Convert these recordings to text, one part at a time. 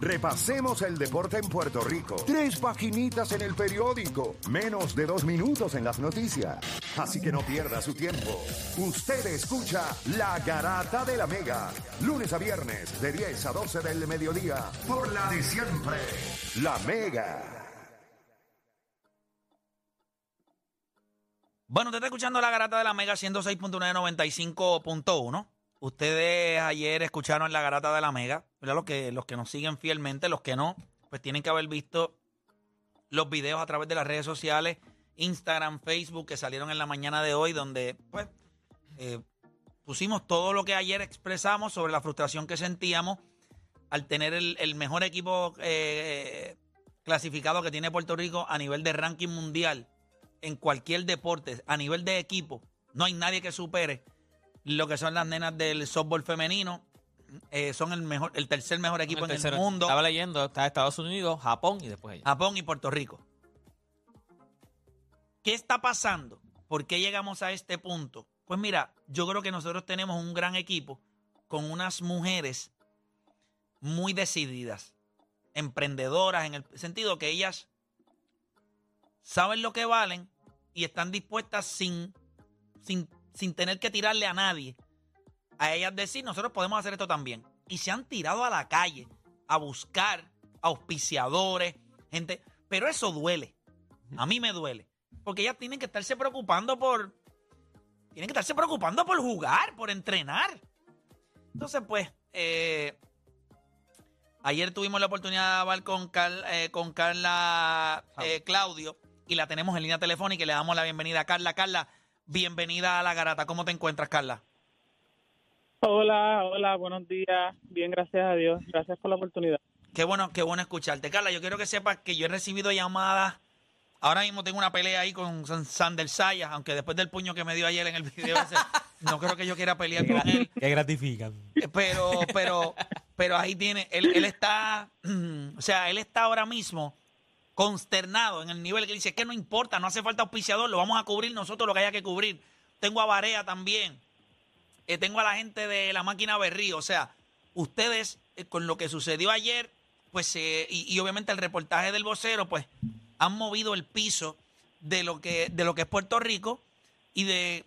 Repasemos el deporte en Puerto Rico. Tres paginitas en el periódico. Menos de dos minutos en las noticias. Así que no pierda su tiempo. Usted escucha La Garata de la Mega. Lunes a viernes de 10 a 12 del mediodía. Por la de siempre. La Mega. Bueno, usted está escuchando la garata de la Mega 106.995.1. Ustedes ayer escucharon la garata de la Mega, ¿verdad? Los que, los que nos siguen fielmente, los que no, pues tienen que haber visto los videos a través de las redes sociales, Instagram, Facebook, que salieron en la mañana de hoy, donde pues eh, pusimos todo lo que ayer expresamos sobre la frustración que sentíamos al tener el, el mejor equipo eh, clasificado que tiene Puerto Rico a nivel de ranking mundial en cualquier deporte, a nivel de equipo. No hay nadie que supere lo que son las nenas del softball femenino. Eh, son el mejor, el tercer mejor equipo en tercero. el mundo. Estaba leyendo, está Estados Unidos, Japón y después. Japón y Puerto Rico. ¿Qué está pasando? ¿Por qué llegamos a este punto? Pues mira, yo creo que nosotros tenemos un gran equipo con unas mujeres muy decididas, emprendedoras, en el sentido que ellas saben lo que valen y están dispuestas sin, sin, sin tener que tirarle a nadie. A ellas decir, nosotros podemos hacer esto también. Y se han tirado a la calle a buscar auspiciadores, gente. Pero eso duele. A mí me duele. Porque ellas tienen que estarse preocupando por. Tienen que estarse preocupando por jugar, por entrenar. Entonces, pues, eh, ayer tuvimos la oportunidad de hablar con, Carl- eh, con Carla eh, Claudio y la tenemos en línea telefónica y le damos la bienvenida a Carla. Carla, bienvenida a la garata. ¿Cómo te encuentras, Carla? Hola, hola, buenos días. Bien, gracias a Dios. Gracias por la oportunidad. Qué bueno, qué bueno escucharte. Carla, yo quiero que sepas que yo he recibido llamadas. Ahora mismo tengo una pelea ahí con San- Sander Sayas, aunque después del puño que me dio ayer en el video ese, no creo que yo quiera pelear con él. Que gratifican. Pero, pero, pero ahí tiene, él, él está, o sea, él está ahora mismo consternado en el nivel que dice que no importa, no hace falta auspiciador, lo vamos a cubrir nosotros lo que haya que cubrir. Tengo a Barea también, eh, tengo a la gente de la máquina Berrío, o sea, ustedes eh, con lo que sucedió ayer, pues, eh, y, y obviamente el reportaje del vocero, pues, han movido el piso de lo que, de lo que es Puerto Rico y de,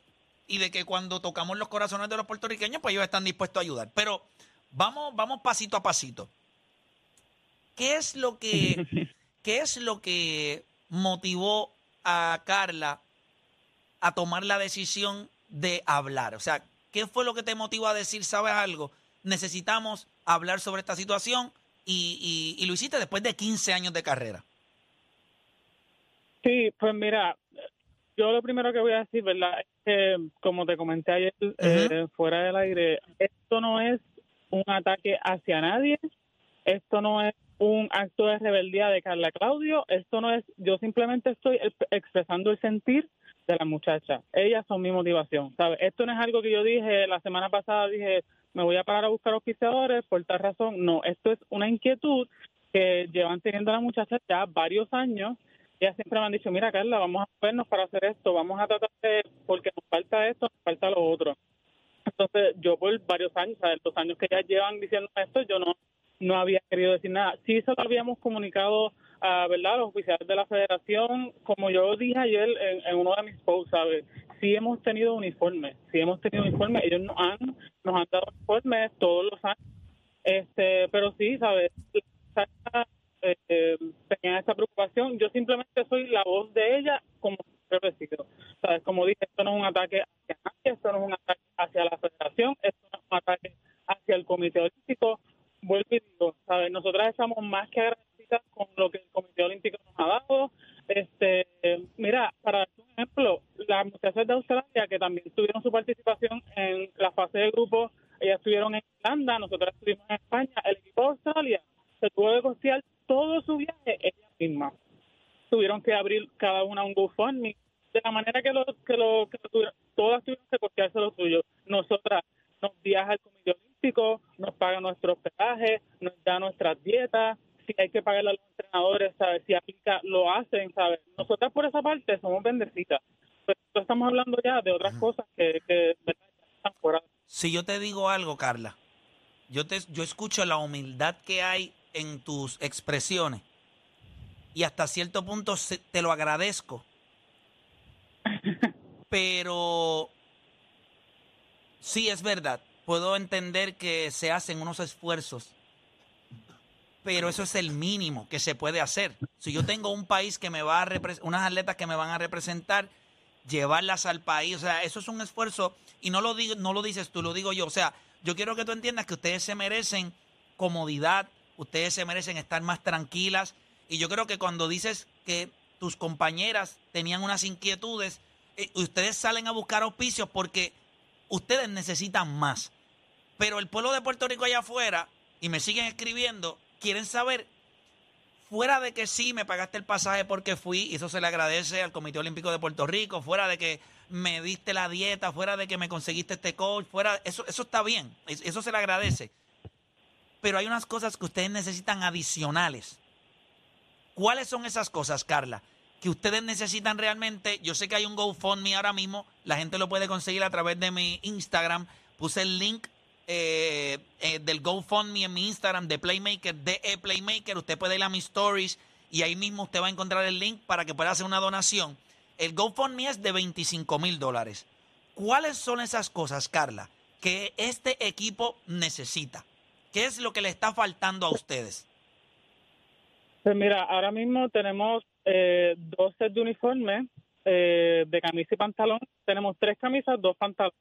y de que cuando tocamos los corazones de los puertorriqueños, pues ellos están dispuestos a ayudar. Pero vamos, vamos pasito a pasito. ¿Qué es lo que, qué es lo que motivó a Carla a tomar la decisión de hablar? O sea, ¿qué fue lo que te motivó a decir, sabes algo? Necesitamos hablar sobre esta situación y, y- y lo hiciste después de 15 años de carrera. Sí, pues mira, yo lo primero que voy a decir, ¿verdad? Es que, como te comenté ayer eh, fuera del aire, esto no es un ataque hacia nadie, esto no es un acto de rebeldía de Carla Claudio, esto no es, yo simplemente estoy ex- expresando el sentir de la muchacha. Ellas son mi motivación, ¿sabes? Esto no es algo que yo dije la semana pasada, dije, me voy a parar a buscar auspiciadores por tal razón. No, esto es una inquietud que llevan teniendo las muchachas ya varios años. Ellas siempre me han dicho, mira Carla, vamos a vernos para hacer esto, vamos a tratar de, porque nos falta esto, nos falta lo otro. Entonces, yo por varios años, ¿sabes? los años que ya llevan diciendo esto, yo no no había querido decir nada. Sí se lo habíamos comunicado a ¿verdad? los oficiales de la federación, como yo dije ayer en, uno de mis posts, ¿sabes? Sí hemos tenido uniformes, sí hemos tenido uniformes, ellos nos han, nos han dado uniformes todos los años, este pero sí, ¿sabes? Eh, tenían esa preocupación, yo simplemente soy la voz de ella como sido, ¿sabes? Como dije, esto no es un ataque hacia nadie, esto no es un ataque hacia la federación, esto no es un ataque hacia el Comité Olímpico. Vuelvo y digo, ¿sabes? Nosotras estamos más que agradecidas con lo que el Comité Olímpico nos ha dado. Este, mira, para darte un ejemplo, las muchachas de Australia que también tuvieron su participación en la fase de grupo, ellas estuvieron en Irlanda, nosotras estuvimos en España, el equipo de Australia se tuvo que costear todo su viaje ellas mismas. Tuvieron que abrir cada una un GoFundMe, de la manera que, lo, que, lo, que tuvieron, todas tuvieron que costearse lo suyo. Nosotras nos viaja el paga nuestro hospedaje, nos da nuestras dietas, si hay que pagarle a los entrenadores, ¿sabes? Si aplica, lo hacen, ¿sabes? Nosotras por esa parte somos bendecitas. Pero estamos hablando ya de otras cosas que, que están fuera. Si yo te digo algo, Carla, yo te yo escucho la humildad que hay en tus expresiones y hasta cierto punto se- te lo agradezco. Pero sí es verdad, puedo entender que se hacen unos esfuerzos, pero eso es el mínimo que se puede hacer. Si yo tengo un país que me va a unas atletas que me van a representar, llevarlas al país, o sea, eso es un esfuerzo y no lo digo, no lo dices tú, lo digo yo, o sea, yo quiero que tú entiendas que ustedes se merecen comodidad, ustedes se merecen estar más tranquilas y yo creo que cuando dices que tus compañeras tenían unas inquietudes, eh, ustedes salen a buscar auspicios porque ustedes necesitan más. Pero el pueblo de Puerto Rico allá afuera, y me siguen escribiendo, quieren saber, fuera de que sí me pagaste el pasaje porque fui, y eso se le agradece al Comité Olímpico de Puerto Rico, fuera de que me diste la dieta, fuera de que me conseguiste este coach, fuera, eso, eso está bien, es- eso se le agradece. Pero hay unas cosas que ustedes necesitan adicionales. ¿Cuáles son esas cosas, Carla? Que ustedes necesitan realmente. Yo sé que hay un GoFundMe ahora mismo. La gente lo puede conseguir a través de mi Instagram. Puse el link eh, eh, del GoFundMe en mi Instagram de Playmaker, de Playmaker. Usted puede ir a mis stories y ahí mismo usted va a encontrar el link para que pueda hacer una donación. El GoFundMe es de 25 mil dólares. ¿Cuáles son esas cosas, Carla, que este equipo necesita? ¿Qué es lo que le está faltando a ustedes? Pues mira, ahora mismo tenemos eh, dos sets de uniformes eh, de camisa y pantalón. Tenemos tres camisas, dos pantalones.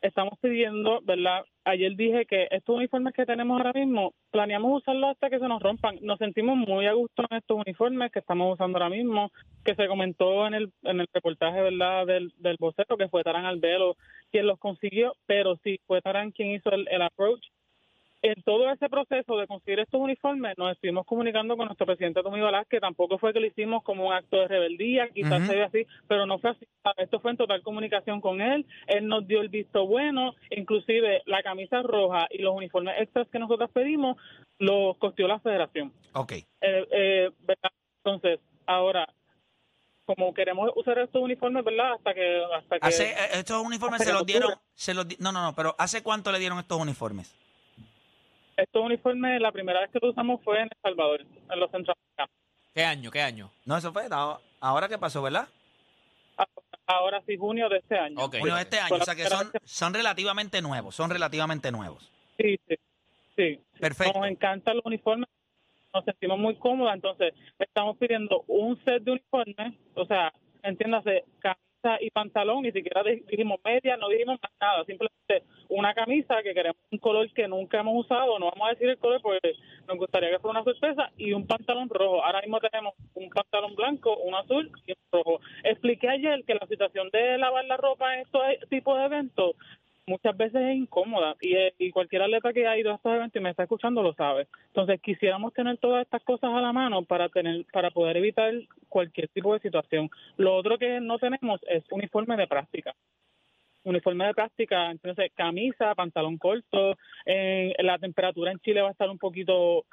Estamos pidiendo, ¿verdad? Ayer dije que estos uniformes que tenemos ahora mismo, planeamos usarlos hasta que se nos rompan. Nos sentimos muy a gusto en estos uniformes que estamos usando ahora mismo, que se comentó en el, en el reportaje, ¿verdad? Del, del vocero, que fue Tarán Albelo quien los consiguió, pero sí, fue Tarán quien hizo el, el approach en todo ese proceso de conseguir estos uniformes, nos estuvimos comunicando con nuestro presidente Tommy Balás, que tampoco fue que lo hicimos como un acto de rebeldía, quizás se ve así, pero no fue así. Esto fue en total comunicación con él. Él nos dio el visto bueno, inclusive la camisa roja y los uniformes extras que nosotros pedimos los costeó la federación. Ok. Eh, eh, ¿verdad? Entonces, ahora, como queremos usar estos uniformes, ¿verdad? Hasta que... Hasta que Hace, eh, estos uniformes se los dieron. Se los, no, no, no, pero ¿hace cuánto le dieron estos uniformes? Estos uniformes, la primera vez que los usamos fue en El Salvador, en los centroamericanos. ¿Qué año? ¿Qué año? No, eso fue ahora- que pasó, ¿verdad? Ahora sí, junio de este año. Junio de este año. O sea que son, son relativamente nuevos. Son relativamente nuevos. Sí, sí, sí. Perfecto. Nos encantan los uniformes, nos sentimos muy cómodas, entonces estamos pidiendo un set de uniformes, o sea, entiéndase, camisa y pantalón, ni siquiera di- dijimos media, no dijimos más nada, simplemente una camisa que queremos un color que nunca hemos usado, no vamos a decir el color porque nos gustaría que fuera una sorpresa, y un pantalón rojo. Ahora mismo tenemos un pantalón blanco, un azul y un rojo. Expliqué ayer que la situación de lavar la ropa en estos tipos de eventos muchas veces es incómoda y, y cualquier atleta que ha ido a estos eventos y me está escuchando lo sabe. Entonces quisiéramos tener todas estas cosas a la mano para tener para poder evitar cualquier tipo de situación. Lo otro que no tenemos es uniforme de práctica. Uniforme de práctica, entonces camisa, pantalón corto, eh, la temperatura en Chile va a estar un poquito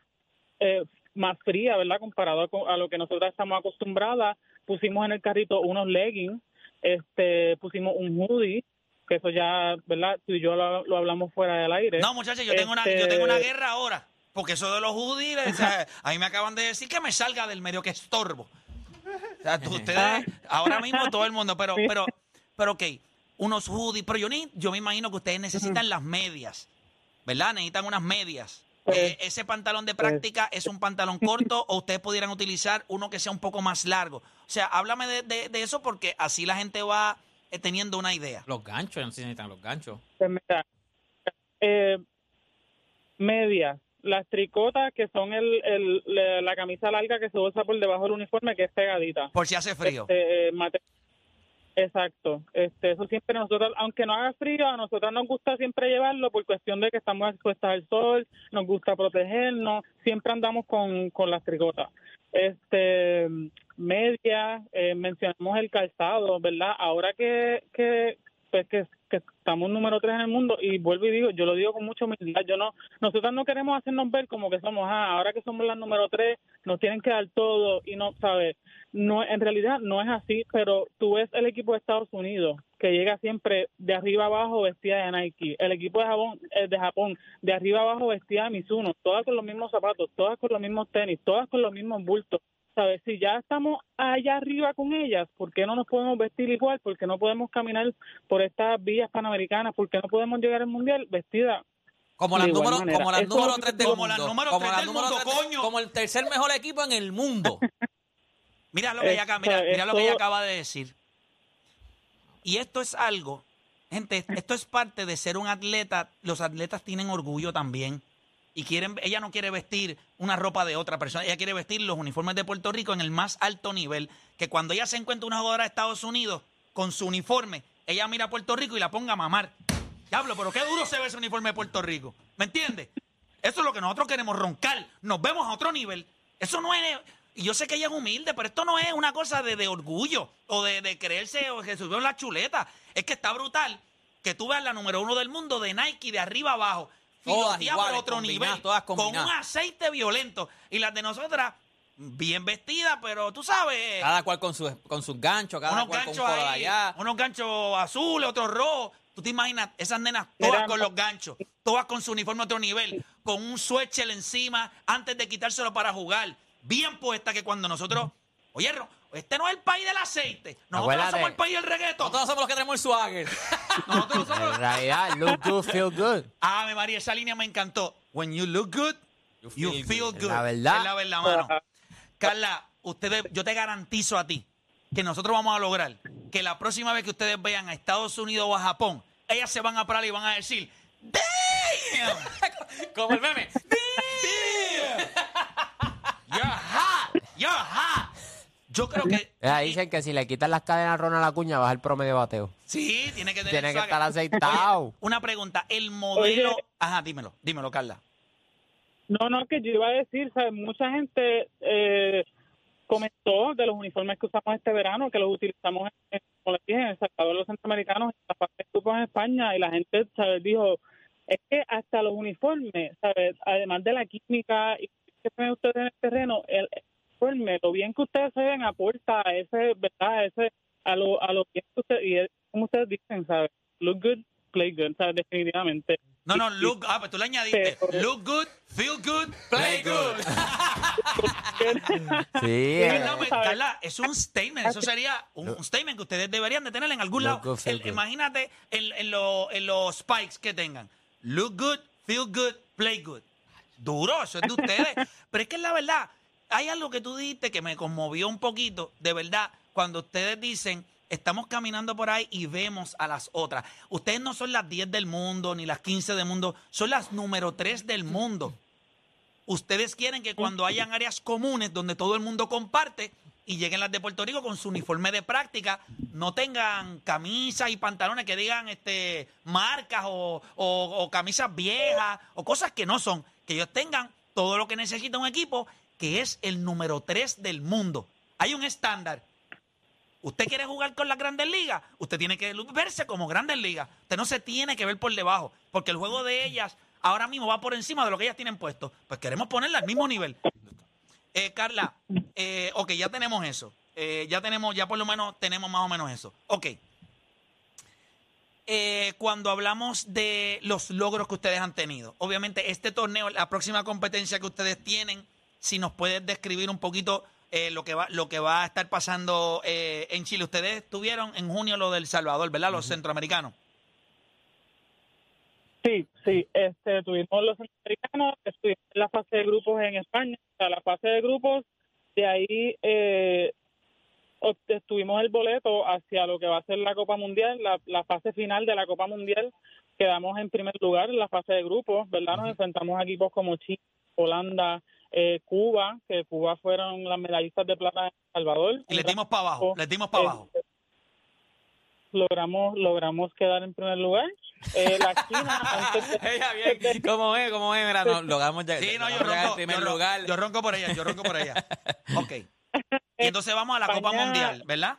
eh, más fría, ¿verdad? Comparado a, lo que nosotros estamos acostumbradas. Pusimos en el carrito unos leggings, este, pusimos un hoodie, que eso ya, ¿verdad? Tú y yo lo, lo hablamos fuera del aire. No, muchachos, yo tengo una, Este- yo tengo una guerra ahora. Porque eso de los hoodies, o sea, a mí me acaban de decir que me salga del medio que estorbo. O sea, tú- ustedes, ahora mismo todo el mundo, pero, pero, pero ok, unos hoodies, pero yo, ni, yo me imagino que ustedes necesitan las medias, ¿verdad? Necesitan unas medias. Pues- Eh, ese pantalón de práctica es un pantalón corto o ustedes pudieran utilizar uno que sea un poco más largo. O sea, háblame de, de- de eso porque así la gente va eh, teniendo una idea. Los ganchos, no sé si necesitan los ganchos. Pues mira, eh, medias, las tricotas que son el, el- la, la camisa larga que se usa por debajo del uniforme que es pegadita. Por si hace frío. Este, eh, Exacto, este, eso siempre nosotros, aunque no haga frío, a nosotros nos gusta siempre llevarlo por cuestión de que estamos expuestas al sol, nos gusta protegernos, siempre andamos con, con las tricotas. Este, media, eh, mencionamos el calzado, ¿verdad? Ahora que, que, pues que, estamos número tres en el mundo y vuelvo y digo, yo lo digo con mucha humildad, yo no, nosotros no queremos hacernos ver como que somos, ah, ahora que somos la número tres, nos tienen que dar todo y no, ¿sabes? No, en realidad no es así, pero tú ves el equipo de Estados Unidos que llega siempre de arriba abajo vestida de Nike, el equipo de Japón, eh, de Japón de arriba abajo vestida de Mizuno, todas con los mismos zapatos, todas con los mismos tenis, todas con los mismos bultos. ¿Sabes? Si ya estamos allá arriba con ellas, ¿por qué no nos podemos vestir igual? ¿Por qué no podemos caminar por estas vías panamericanas? ¿Por qué no podemos llegar al mundial vestida? Como las número, como las número es lo 3 que del como mundo. las número como del número mundo, coño. Como el tercer mejor equipo en el mundo. Mira lo que ella, mira, mira lo que ella acaba de decir. Y esto es algo, gente, esto es parte de ser un atleta. Los atletas tienen orgullo también. Y quieren, ella no quiere vestir una ropa de otra persona, ella quiere vestir los uniformes de Puerto Rico en el más alto nivel. Que cuando ella se encuentra una jugadora de Estados Unidos con su uniforme, ella mira a Puerto Rico y la ponga a mamar. Diablo, pero qué duro se ve ese uniforme de Puerto Rico. ¿Me entiendes? Eso es lo que nosotros queremos roncar. Nos vemos a otro nivel. Eso no es. Yo sé que ella es humilde, pero esto no es una cosa de, de orgullo o de, de creerse o que subió la chuleta. Es que está brutal que tú veas la número uno del mundo de Nike de arriba abajo. Todas filoteada iguales, por otro combinadas, nivel. todas con un aceite violento. Y las de nosotras, bien vestidas, pero tú sabes. Cada cual con, su, con sus ganchos, cada unos cual con un ahí, allá. unos ganchos azules, otros rojos. Tú te imaginas esas nenas todas con los ganchos, todas con su uniforme a otro nivel, con un suéter encima antes de quitárselo para jugar. Bien puesta que cuando nosotros, oye, este no es el país del aceite, nosotros no Acuérdate. somos el país del reggaetón. Nosotros somos los que tenemos el swagger. Nosotros no somos- En realidad, look good, feel good. Ave María, esa línea me encantó. When you look good, you feel feel, good. good. La verdad. Es la verdad, mano. Carla, ustedes, yo te garantizo a ti que nosotros vamos a lograr que la próxima vez que ustedes vean a Estados Unidos o a Japón, ellas se van a parar y van a decir, ¡Damn! Como el meme. ¡You're hot! ¡You're hot! Yo creo que... Eh, dicen que si le quitan las cadenas a Ronald Acuña, baja el promedio de bateo. Sí, tiene que tener Tiene que estar aceitado. Oye, una pregunta, el modelo... Oye. Ajá, dímelo, dímelo, Carla. No, no, que yo iba a decir, ¿sabes? Mucha gente eh, comentó de los uniformes que usamos este verano, que los utilizamos, en, como les dije, en El Salvador, los centroamericanos, en la fase de grupos en España, y la gente, ¿sabes? Dijo, es que hasta los uniformes, ¿sabes? Además de la química y que ven ustedes en el terreno, el uniforme, lo bien que ustedes se ven aporta a ese, ¿verdad? A ese, a lo, a lo bien que ustedes, y es como ustedes dicen, ¿sabes? Look good, play good, ¿sabes? Definitivamente. No, no, look, ah, pues tú le añadiste, Pero- look good, feel good, play good. Sí, Sí, eh, no, pues, Carla, es un statement. Eso sería un, un statement que ustedes deberían de tener en algún Look lado. good, feel El- good. imagínate en, en lo- en los spikes que tengan. Look good, feel good, play good. Duro, eso es de ustedes. Pero es que es la verdad. Hay algo que tú dijiste que me conmovió un poquito, de verdad, cuando ustedes dicen, estamos caminando por ahí y vemos a las otras. Ustedes no son las 10 del mundo, ni las 15 del mundo, son las número 3 del mundo. Ustedes quieren que cuando hayan áreas comunes donde todo el mundo comparte y lleguen las de Puerto Rico con su uniforme de práctica, no tengan camisas y pantalones que digan este marcas o, o- o camisas viejas o cosas que no son, que ellos tengan todo lo que necesita un equipo, que es el número 3 del mundo. Hay un estándar. Usted quiere jugar con las grandes ligas, usted tiene que verse como grandes ligas. Usted no se tiene que ver por debajo, porque el juego de ellas ahora mismo va por encima de lo que ellas tienen puesto. Pues queremos ponerla al mismo nivel. Eh, Carla, eh, ok, ya tenemos eso. Eh, ya tenemos, ya por lo menos tenemos más o menos eso. Ok. Eh, cuando hablamos de los logros que ustedes han tenido, obviamente este torneo, la próxima competencia que ustedes tienen, si nos puedes describir un poquito eh, lo que va lo que va a estar pasando eh, en Chile. Ustedes tuvieron en junio lo del Salvador, ¿verdad? Los centroamericanos. Sí, sí, este, tuvimos los centroamericanos, estuvimos en la fase de grupos en España, o sea, la fase de grupos, de ahí eh, obtuvimos el boleto hacia lo que va a ser la Copa Mundial, la, la fase final de la Copa Mundial. Quedamos en primer lugar en la fase de grupos, ¿verdad? Nos enfrentamos a equipos como Chile, Holanda, eh, Cuba, que Cuba fueron las medallistas de plata en El Salvador. Y le dimos para abajo, le dimos para abajo. Eh, logramos logramos quedar en primer lugar. Eh, la China, antes de- Ella bien, ¿cómo es? ¿Cómo es? Mira, no, logramos ya- Sí, no, yo ronco, en primer yo, lugar. yo ronco por ella, yo ronco por ella. Ok. Y entonces vamos a la Copa Mundial, ¿verdad?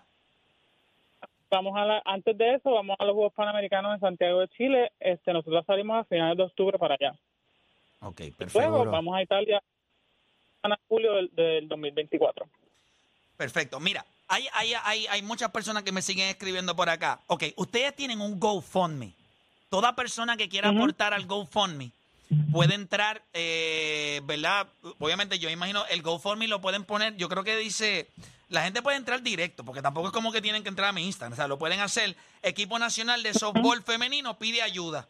vamos a la, antes de eso vamos a los Juegos Panamericanos en Santiago de Chile. Este, nosotros salimos a finales de octubre para allá. Ok, Luego perfecto. vamos a Italia en julio del, del 2024. Perfecto. Mira, hay, hay, hay, hay muchas personas que me siguen escribiendo por acá. Ok, ustedes tienen un GoFundMe. Toda persona que quiera aportar al GoFundMe puede entrar, eh, ¿verdad? Obviamente yo imagino el GoFundMe lo pueden poner, yo creo que dice, la gente puede entrar directo, porque tampoco es como que tienen que entrar a mi Instagram, o sea, lo pueden hacer. Equipo Nacional de Softball Femenino pide ayuda.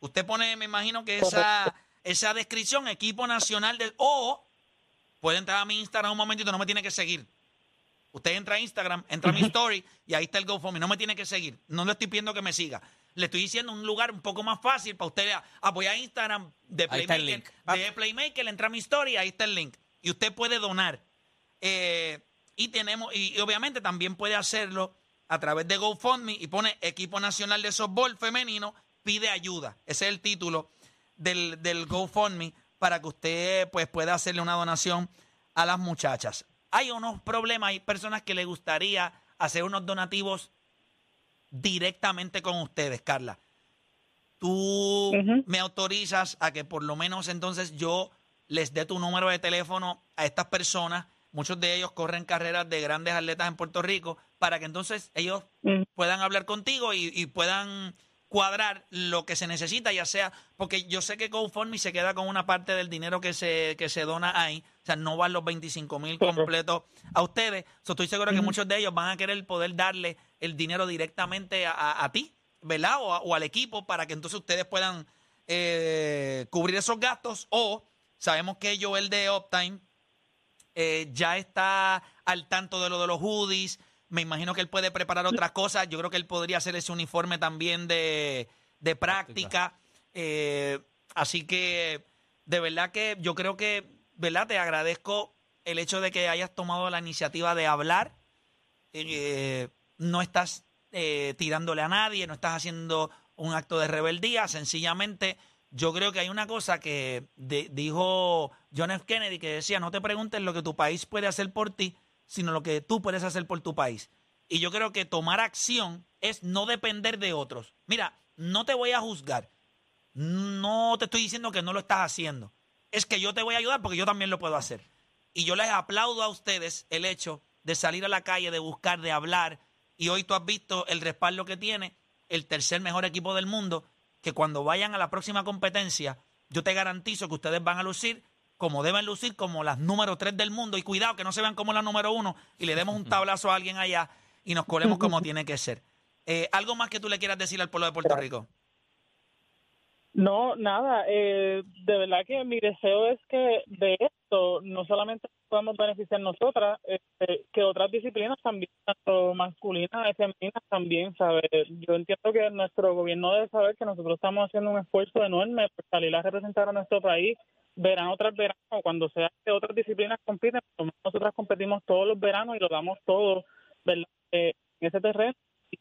Usted pone, me imagino que esa, esa descripción, Equipo Nacional de... O puede entrar a mi Instagram un momentito, no me tiene que seguir. Usted entra a Instagram, entra a mi story y ahí está el GoFundMe. No me tiene que seguir. No le estoy pidiendo que me siga. Le estoy diciendo un lugar un poco más fácil para usted apoyar Instagram de Ahí está el Playmaker. link. De Playmaker, entra a mi story, ahí está el link. Y usted puede donar. Eh, y tenemos, y, y obviamente también puede hacerlo a través de GoFundMe y pone Equipo Nacional de Softball Femenino, pide ayuda. Ese es el título del, del GoFundMe para que usted pues pueda hacerle una donación a las muchachas. Hay unos problemas, hay personas que le gustaría hacer unos donativos directamente con ustedes, Carla. Tú me autorizas a que por lo menos entonces yo les dé tu número de teléfono a estas personas. Muchos de ellos corren carreras de grandes atletas en Puerto Rico para que entonces ellos Mm. puedan hablar contigo y, y puedan cuadrar lo que se necesita, ya sea, porque yo sé que GoFundMe se queda con una parte del dinero que se, que se dona ahí, o sea, no van los 25 mil completos a ustedes. So, estoy seguro que muchos de ellos van a querer poder darle el dinero directamente a, a- a ti, ¿verdad? O, a- o al equipo para que entonces ustedes puedan eh, cubrir esos gastos o sabemos que Joel de Uptime eh, ya está al tanto de lo de los hoodies. Me imagino que él puede preparar otras cosas. Yo creo que él podría hacer ese uniforme también de, de práctica. Eh, así que, de verdad que yo creo que, ¿verdad? Te agradezco el hecho de que hayas tomado la iniciativa de hablar. Eh, no estás eh, tirándole a nadie, no estás haciendo un acto de rebeldía. Sencillamente, yo creo que hay una cosa que de- dijo John F. Kennedy que decía, no te preguntes lo que tu país puede hacer por ti, sino lo que tú puedes hacer por tu país. Y yo creo que tomar acción es no depender de otros. Mira, no te voy a juzgar. No te estoy diciendo que no lo estás haciendo. Es que yo te voy a ayudar porque yo también lo puedo hacer. Y yo les aplaudo a ustedes el hecho de salir a la calle, de buscar, de hablar. Y hoy tú has visto el respaldo que tiene el tercer mejor equipo del mundo, que cuando vayan a la próxima competencia, yo te garantizo que ustedes van a lucir como deben lucir, como las número tres del mundo. Y cuidado, que no se vean como la número uno y le demos un tablazo a alguien allá y nos colemos como tiene que ser. Eh, ¿Algo más que tú le quieras decir al pueblo de Puerto Rico? No, nada, eh, de verdad que mi deseo es que de esto no solamente podamos beneficiar nosotras, este, que otras disciplinas también, tanto masculinas y femeninas también, ¿sabes? Yo entiendo que nuestro gobierno debe saber que nosotros estamos haciendo un esfuerzo enorme por salir a representar a nuestro país verano tras verano, cuando sea que otras disciplinas compiten, nosotras competimos todos los veranos y lo damos todo. Eh, en ese terreno. Y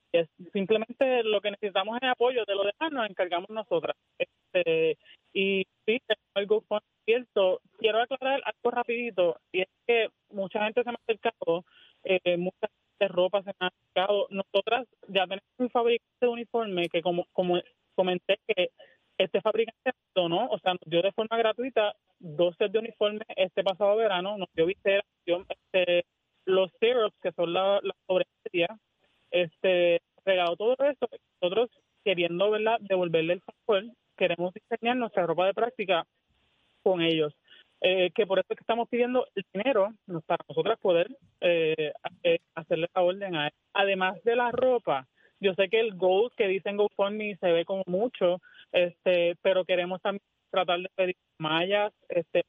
simplemente lo que necesitamos es apoyo de lo demás nos encargamos nosotras. Este, y sí GoFundMe abierto quiero aclarar algo rapidito y es que mucha gente se me ha acercado eh, mucha de ropa se me ha acercado. Nosotras ya tenemos un fabricante de uniforme que como como comenté que este fabricante nos donó o sea nos dio de forma gratuita dos sets de uniforme este pasado verano nos dio viseras dio, este, los syrups que son la, la este regaló todo esto. Nosotros queriendo devolverle el favor queremos diseñar nuestra ropa de práctica con ellos. Eh, que por eso es que estamos pidiendo el dinero para nosotras poder eh, eh, hacerle la orden a él. además de la ropa yo sé que el gold que dicen GoFundMe se ve como mucho este pero queremos también tratar de pedir mallas este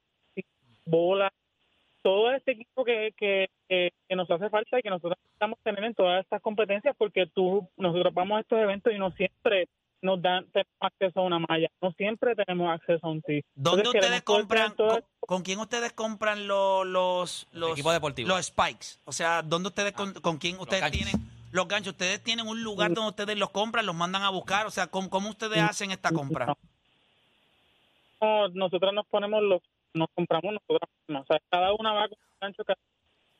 bolas todo este equipo que, que, que, que nos hace falta y que nosotros estamos teniendo en todas estas competencias porque tú nosotros vamos a estos eventos y no siempre nos dan tenemos acceso a una malla, no siempre tenemos acceso a un tee. ¿Dónde Entonces, ustedes compran? tener Con, con quién ustedes compran lo- los, los, equipos deportivos. Los spikes. O sea, ¿dónde ustedes con, con quién ustedes tienen los ganchos? ¿Ustedes tienen un lugar donde ustedes los compran, los mandan a buscar? O sea, ¿cómo, cómo ustedes hacen esta compra? No, nosotros nos ponemos los, nos compramos nosotros mismos. O sea, cada una va con un gancho cada-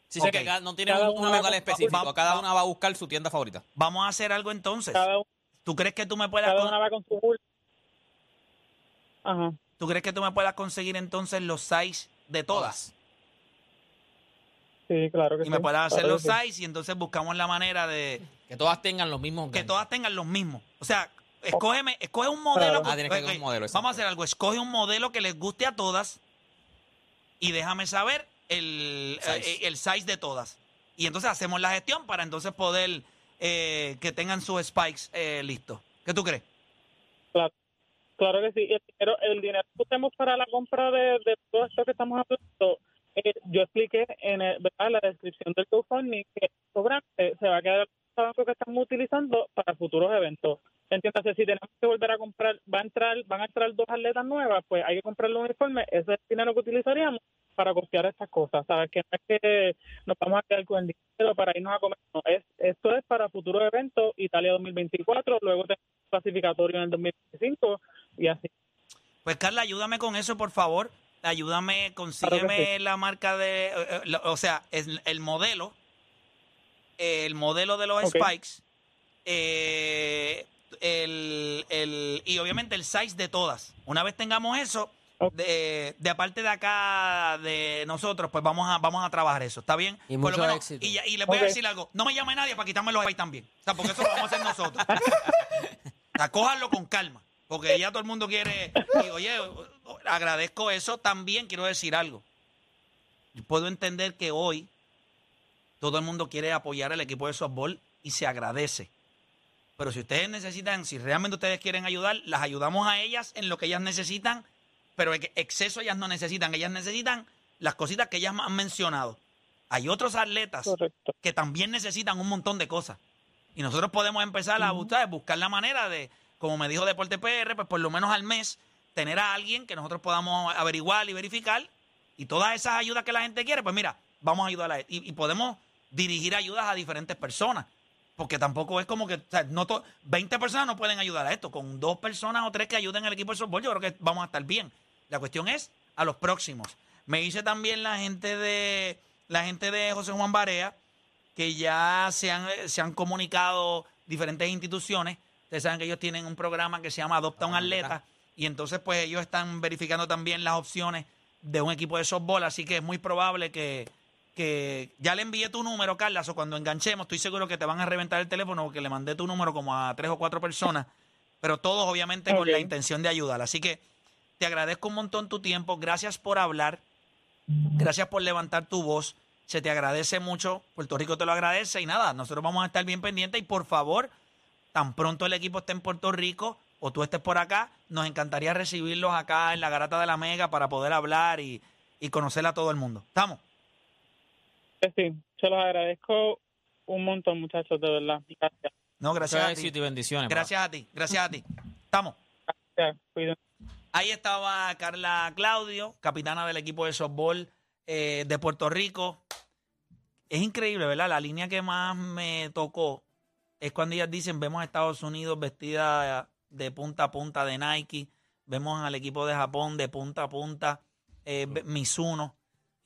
Sí, sé Ok. que cada- no tiene Cada un, un específico. va- cada una va a buscar su tienda favorita. Vamos a hacer algo entonces. cada, ¿Tú crees que tú me puedas cada con- una va con su bulto. Ajá. tú crees que tú me puedas conseguir entonces los size de todas? Sí, claro que Y sí. me puedas hacer claro los que sí. size y entonces buscamos la manera de Que todas tengan los mismos que todas tengan los mismos. O sea, escógeme, escoge un modelo. Claro. Ah, que un modelo, Vamos a hacer algo. Escoge un modelo que les guste a todas y déjame saber el, Size. eh, el size de todas. Y entonces hacemos la gestión para entonces poder eh, que tengan sus spikes eh, listos. ¿Qué tú crees? Claro, claro que sí. El dinero, el dinero que usemos para la compra de, de todo esto que estamos hablando, eh, yo expliqué en, el- ¿verdad? en la descripción del GoFundMe que el sobrante se va a quedar el banco que estamos utilizando para futuros eventos. Entiéndase, si tenemos que volver a comprar, va a entrar, van a entrar dos atletas nuevas, pues hay que comprar los uniformes, ese es el dinero que utilizaríamos para costear estas cosas, ¿sabes? Que no es que nos vamos a quedar con el dinero para irnos a comer, no, es, esto es para futuros eventos, Italia 2024, luego tenemos clasificatorio en el 2025 y así. Pues Carla, ayúdame con eso, por favor. Ayúdame, consígueme Claro la marca de, eh, eh, o sea, es el modelo, el modelo de los spikes, eh, el, el- y obviamente el size de todas. Una vez tengamos eso, de, de aparte de acá de nosotros, pues vamos a vamos a trabajar eso, ¿está bien? Y Por lo mucho menos- éxito. Y, ya- y les voy Ok. a decir algo, no me llame nadie para quitarme los spikes también, o sea, porque eso lo vamos a hacer nosotros. O sea, cójanlo con calma, porque ya todo el mundo quiere. Y oye, agradezco eso. También quiero decir algo. Yo puedo entender que hoy todo el mundo quiere apoyar al equipo de softball y se agradece. Pero si ustedes necesitan, si realmente ustedes quieren ayudar, las ayudamos a ellas en lo que ellas necesitan, pero ex- exceso ellas no necesitan. Ellas necesitan las cositas que ellas han mencionado. Hay otros atletas Correcto. que también necesitan un montón de cosas. Y nosotros podemos empezar a buscar, buscar la manera de, como me dijo Deporte PR, pues por lo menos al mes, tener a alguien que nosotros podamos averiguar y verificar. Y todas esas ayudas que la gente quiere, pues mira, vamos a ayudar a y podemos dirigir ayudas a diferentes personas. Porque tampoco es como que, o sea, no to- 20 personas no pueden ayudar a esto. Con dos personas o tres que ayuden al equipo de softball, yo creo que vamos a estar bien. La cuestión es a los próximos. Me dice también la gente de la gente de José Juan Barea que ya se han, se han comunicado diferentes instituciones. Ustedes saben que ellos tienen un programa que se llama Adopta un Atleta. Y entonces, pues ellos están verificando también las opciones de un equipo de softball. Así que es muy probable que, que ya le envié tu número, Carla. O cuando enganchemos, estoy seguro que te van a reventar el teléfono porque le mandé tu número como a tres o cuatro personas. Pero todos, obviamente, con la intención de ayudar. Así que te agradezco un montón tu tiempo. Gracias por hablar. Gracias por levantar tu voz. Se te agradece mucho. Puerto Rico te lo agradece. Y nada, nosotros vamos a estar bien pendientes. Y por favor, tan pronto el equipo esté en Puerto Rico o tú estés por acá, nos encantaría recibirlos acá en la Garata de la Mega para poder hablar y, y conocer a todo el mundo. ¿Estamos? Sí, se los agradezco un montón, muchachos, de verdad. Gracias. No, gracias a ti. y bendiciones. Gracias a ti. Gracias a ti. Estamos. Gracias. Cuídense. Ahí estaba Carla Claudio, capitana del equipo de softball eh, de Puerto Rico. Es increíble, ¿verdad? La línea que más me tocó es cuando ellas dicen, vemos a Estados Unidos vestida de punta a punta de Nike, vemos al equipo de Japón de punta a punta, eh, Mizuno,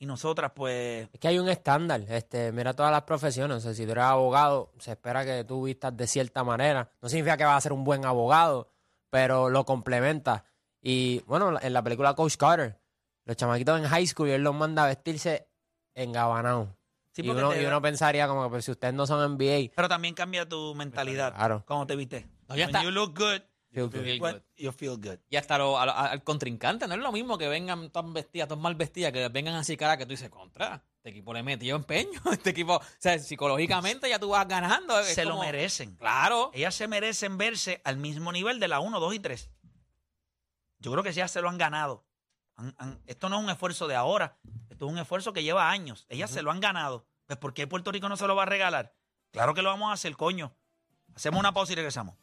y nosotras pues... Es que hay un estándar. Este, mira todas las profesiones. O sea, si tú eres abogado, se espera que tú vistas de cierta manera. No significa que vas a ser un buen abogado, pero lo complementas. Y bueno, en la película Coach Carter, los chamaquitos en high school, y él los manda a vestirse en gabanao. Sí, y, uno, te y uno pensaría como que pues, si ustedes no son NBA, Pero también cambia tu mentalidad. Claro. ¿Cómo te viste? No, ya When está. you look good, feel good. Feel what- good. you feel good. Y hasta lo- a- a- al contrincante, no es lo mismo que vengan tan vestidas, tan mal vestidas, que vengan así cara que tú dices, contra, este equipo le metió empeño, este equipo, o sea, psicológicamente ya tú vas ganando. es Se lo merecen. Claro. Ellas se merecen verse al mismo nivel de la 1, 2 y 3. Yo creo que ellas se lo han ganado. Han- han- esto no es un esfuerzo de ahora, esto es un esfuerzo que lleva años. Ellas se lo han ganado. Pues ¿por qué Puerto Rico no se lo va a regalar? Claro que lo vamos a hacer, coño. Hacemos una pausa y regresamos.